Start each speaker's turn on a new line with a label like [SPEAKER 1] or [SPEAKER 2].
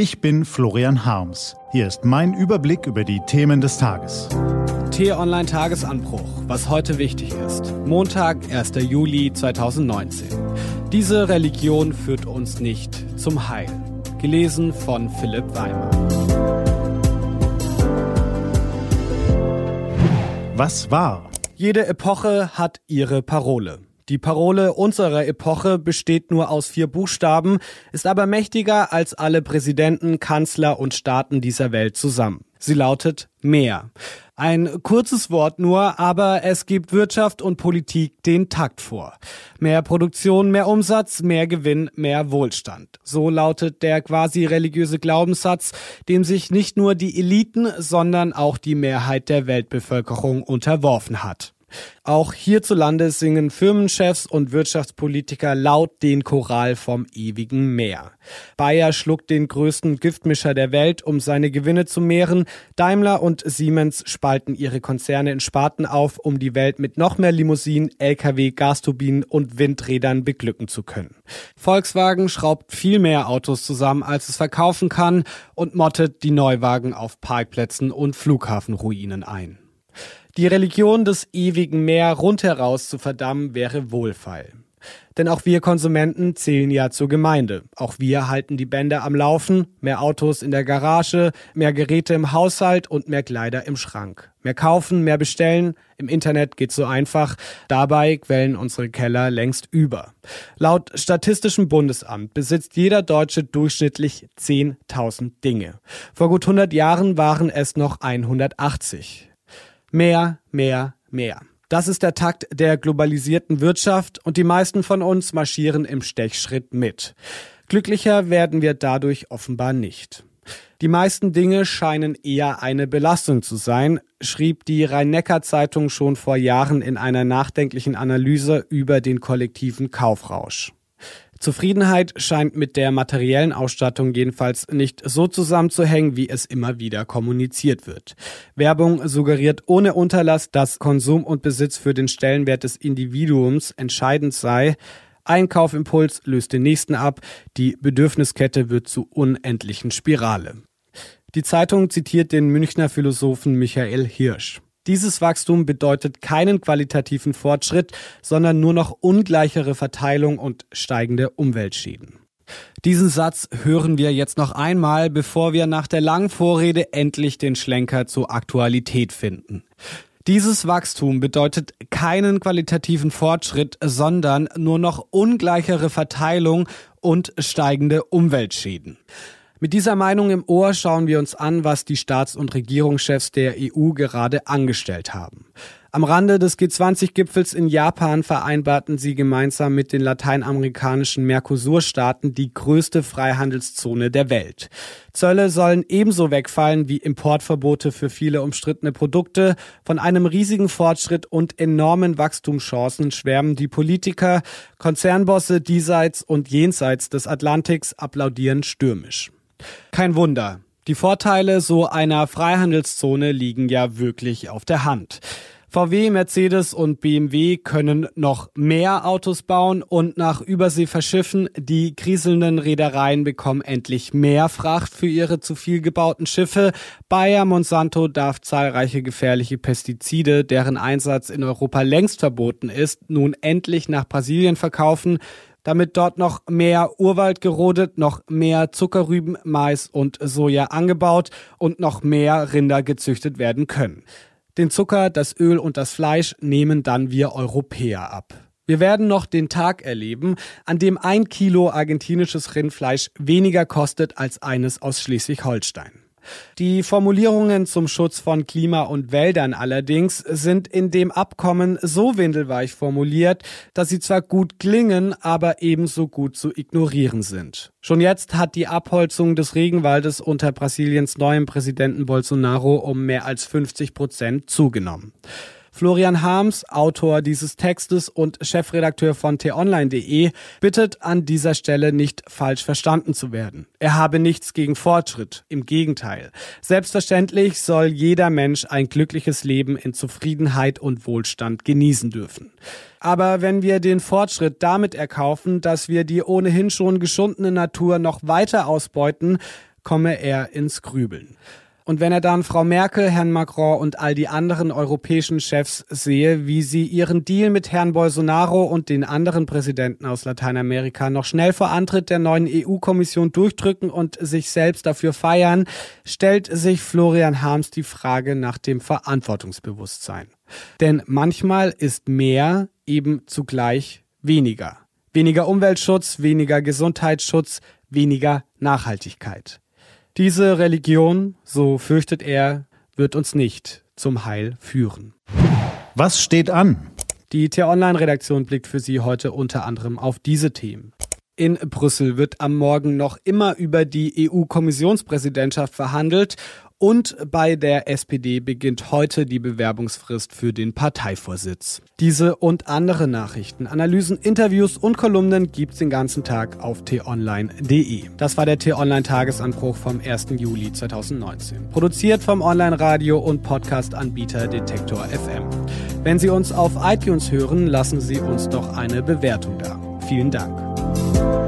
[SPEAKER 1] Ich bin Florian Harms. Hier ist mein Überblick über die Themen des Tages.
[SPEAKER 2] T-Online Tagesanbruch, was heute wichtig ist. Montag, 1. Juli 2019. Diese Religion führt uns nicht zum Heil. Gelesen von Philipp Weimer.
[SPEAKER 1] Was war?
[SPEAKER 2] Jede Epoche hat ihre Parole. Die Parole unserer Epoche besteht nur aus vier Buchstaben, ist aber mächtiger als alle Präsidenten, Kanzler und Staaten dieser Welt zusammen. Sie lautet mehr. Ein kurzes Wort nur, aber es gibt Wirtschaft und Politik den Takt vor. Mehr Produktion, mehr Umsatz, mehr Gewinn, mehr Wohlstand. So lautet der quasi religiöse Glaubenssatz, dem sich nicht nur die Eliten, sondern auch die Mehrheit der Weltbevölkerung unterworfen hat. Auch hierzulande singen Firmenchefs und Wirtschaftspolitiker laut den Choral vom ewigen Meer. Bayer schluckt den größten Giftmischer der Welt, um seine Gewinne zu mehren. Daimler und Siemens spalten ihre Konzerne in Sparten auf, um die Welt mit noch mehr Limousinen, Lkw, Gasturbinen und Windrädern beglücken zu können. Volkswagen schraubt viel mehr Autos zusammen, als es verkaufen kann und mottet die Neuwagen auf Parkplätzen und Flughafenruinen ein. Die Religion des ewigen Meer rundheraus zu verdammen wäre wohlfeil. Denn auch wir Konsumenten zählen ja zur Gemeinde. Auch wir halten die Bänder am Laufen, mehr Autos in der Garage, mehr Geräte im Haushalt und mehr Kleider im Schrank. Mehr kaufen, mehr bestellen, im Internet geht's so einfach. Dabei quellen unsere Keller längst über. Laut Statistischem Bundesamt besitzt jeder Deutsche durchschnittlich 10.000 Dinge. Vor gut 100 Jahren waren es noch 180. Mehr, mehr, mehr. Das ist der Takt der globalisierten Wirtschaft und die meisten von uns marschieren im Stechschritt mit. Glücklicher werden wir dadurch offenbar nicht. Die meisten Dinge scheinen eher eine Belastung zu sein, schrieb die Rhein-Neckar-Zeitung schon vor Jahren in einer nachdenklichen Analyse über den kollektiven Kaufrausch. Zufriedenheit scheint mit der materiellen Ausstattung jedenfalls nicht so zusammenzuhängen, wie es immer wieder kommuniziert wird. Werbung suggeriert ohne Unterlass, dass Konsum und Besitz für den Stellenwert des Individuums entscheidend sei. Einkaufimpuls löst den nächsten ab, die Bedürfniskette wird zu unendlichen Spirale. Die Zeitung zitiert den Münchner Philosophen Michael Hirsch. Dieses Wachstum bedeutet keinen qualitativen Fortschritt, sondern nur noch ungleichere Verteilung und steigende Umweltschäden. Diesen Satz hören wir jetzt noch einmal, bevor wir nach der langen Vorrede endlich den Schlenker zur Aktualität finden. Dieses Wachstum bedeutet keinen qualitativen Fortschritt, sondern nur noch ungleichere Verteilung und steigende Umweltschäden. Mit dieser Meinung im Ohr schauen wir uns an, was die Staats- und Regierungschefs der EU gerade angestellt haben. Am Rande des G20-Gipfels in Japan vereinbarten sie gemeinsam mit den lateinamerikanischen Mercosur-Staaten die größte Freihandelszone der Welt. Zölle sollen ebenso wegfallen wie Importverbote für viele umstrittene Produkte. Von einem riesigen Fortschritt und enormen Wachstumschancen schwärmen die Politiker, Konzernbosse diesseits und jenseits des Atlantiks applaudieren stürmisch. Kein Wunder. Die Vorteile so einer Freihandelszone liegen ja wirklich auf der Hand. VW, Mercedes und BMW können noch mehr Autos bauen und nach Übersee verschiffen. Die kriselnden Reedereien bekommen endlich mehr Fracht für ihre zu viel gebauten Schiffe. Bayer Monsanto darf zahlreiche gefährliche Pestizide, deren Einsatz in Europa längst verboten ist, nun endlich nach Brasilien verkaufen damit dort noch mehr Urwald gerodet, noch mehr Zuckerrüben, Mais und Soja angebaut und noch mehr Rinder gezüchtet werden können. Den Zucker, das Öl und das Fleisch nehmen dann wir Europäer ab. Wir werden noch den Tag erleben, an dem ein Kilo argentinisches Rindfleisch weniger kostet als eines aus Schleswig-Holstein. Die Formulierungen zum Schutz von Klima und Wäldern allerdings sind in dem Abkommen so windelweich formuliert, dass sie zwar gut klingen, aber ebenso gut zu ignorieren sind. Schon jetzt hat die Abholzung des Regenwaldes unter Brasiliens neuem Präsidenten Bolsonaro um mehr als 50 Prozent zugenommen. Florian Harms, Autor dieses Textes und Chefredakteur von t-online.de, bittet an dieser Stelle nicht falsch verstanden zu werden. Er habe nichts gegen Fortschritt, im Gegenteil. Selbstverständlich soll jeder Mensch ein glückliches Leben in Zufriedenheit und Wohlstand genießen dürfen. Aber wenn wir den Fortschritt damit erkaufen, dass wir die ohnehin schon geschundene Natur noch weiter ausbeuten, komme er ins Grübeln. Und wenn er dann Frau Merkel, Herrn Macron und all die anderen europäischen Chefs sehe, wie sie ihren Deal mit Herrn Bolsonaro und den anderen Präsidenten aus Lateinamerika noch schnell vor Antritt der neuen EU-Kommission durchdrücken und sich selbst dafür feiern, stellt sich Florian Harms die Frage nach dem Verantwortungsbewusstsein. Denn manchmal ist mehr eben zugleich weniger. Weniger Umweltschutz, weniger Gesundheitsschutz, weniger Nachhaltigkeit. Diese Religion, so fürchtet er, wird uns nicht zum Heil führen.
[SPEAKER 1] Was steht an?
[SPEAKER 2] Die T-Online-Redaktion blickt für Sie heute unter anderem auf diese Themen. In Brüssel wird am Morgen noch immer über die EU-Kommissionspräsidentschaft verhandelt und bei der SPD beginnt heute die Bewerbungsfrist für den Parteivorsitz. Diese und andere Nachrichten, Analysen, Interviews und Kolumnen gibt's den ganzen Tag auf t-online.de. Das war der t-online Tagesanbruch vom 1. Juli 2019. Produziert vom Online-Radio und Podcast-Anbieter Detektor FM. Wenn Sie uns auf iTunes hören, lassen Sie uns doch eine Bewertung da. Vielen Dank.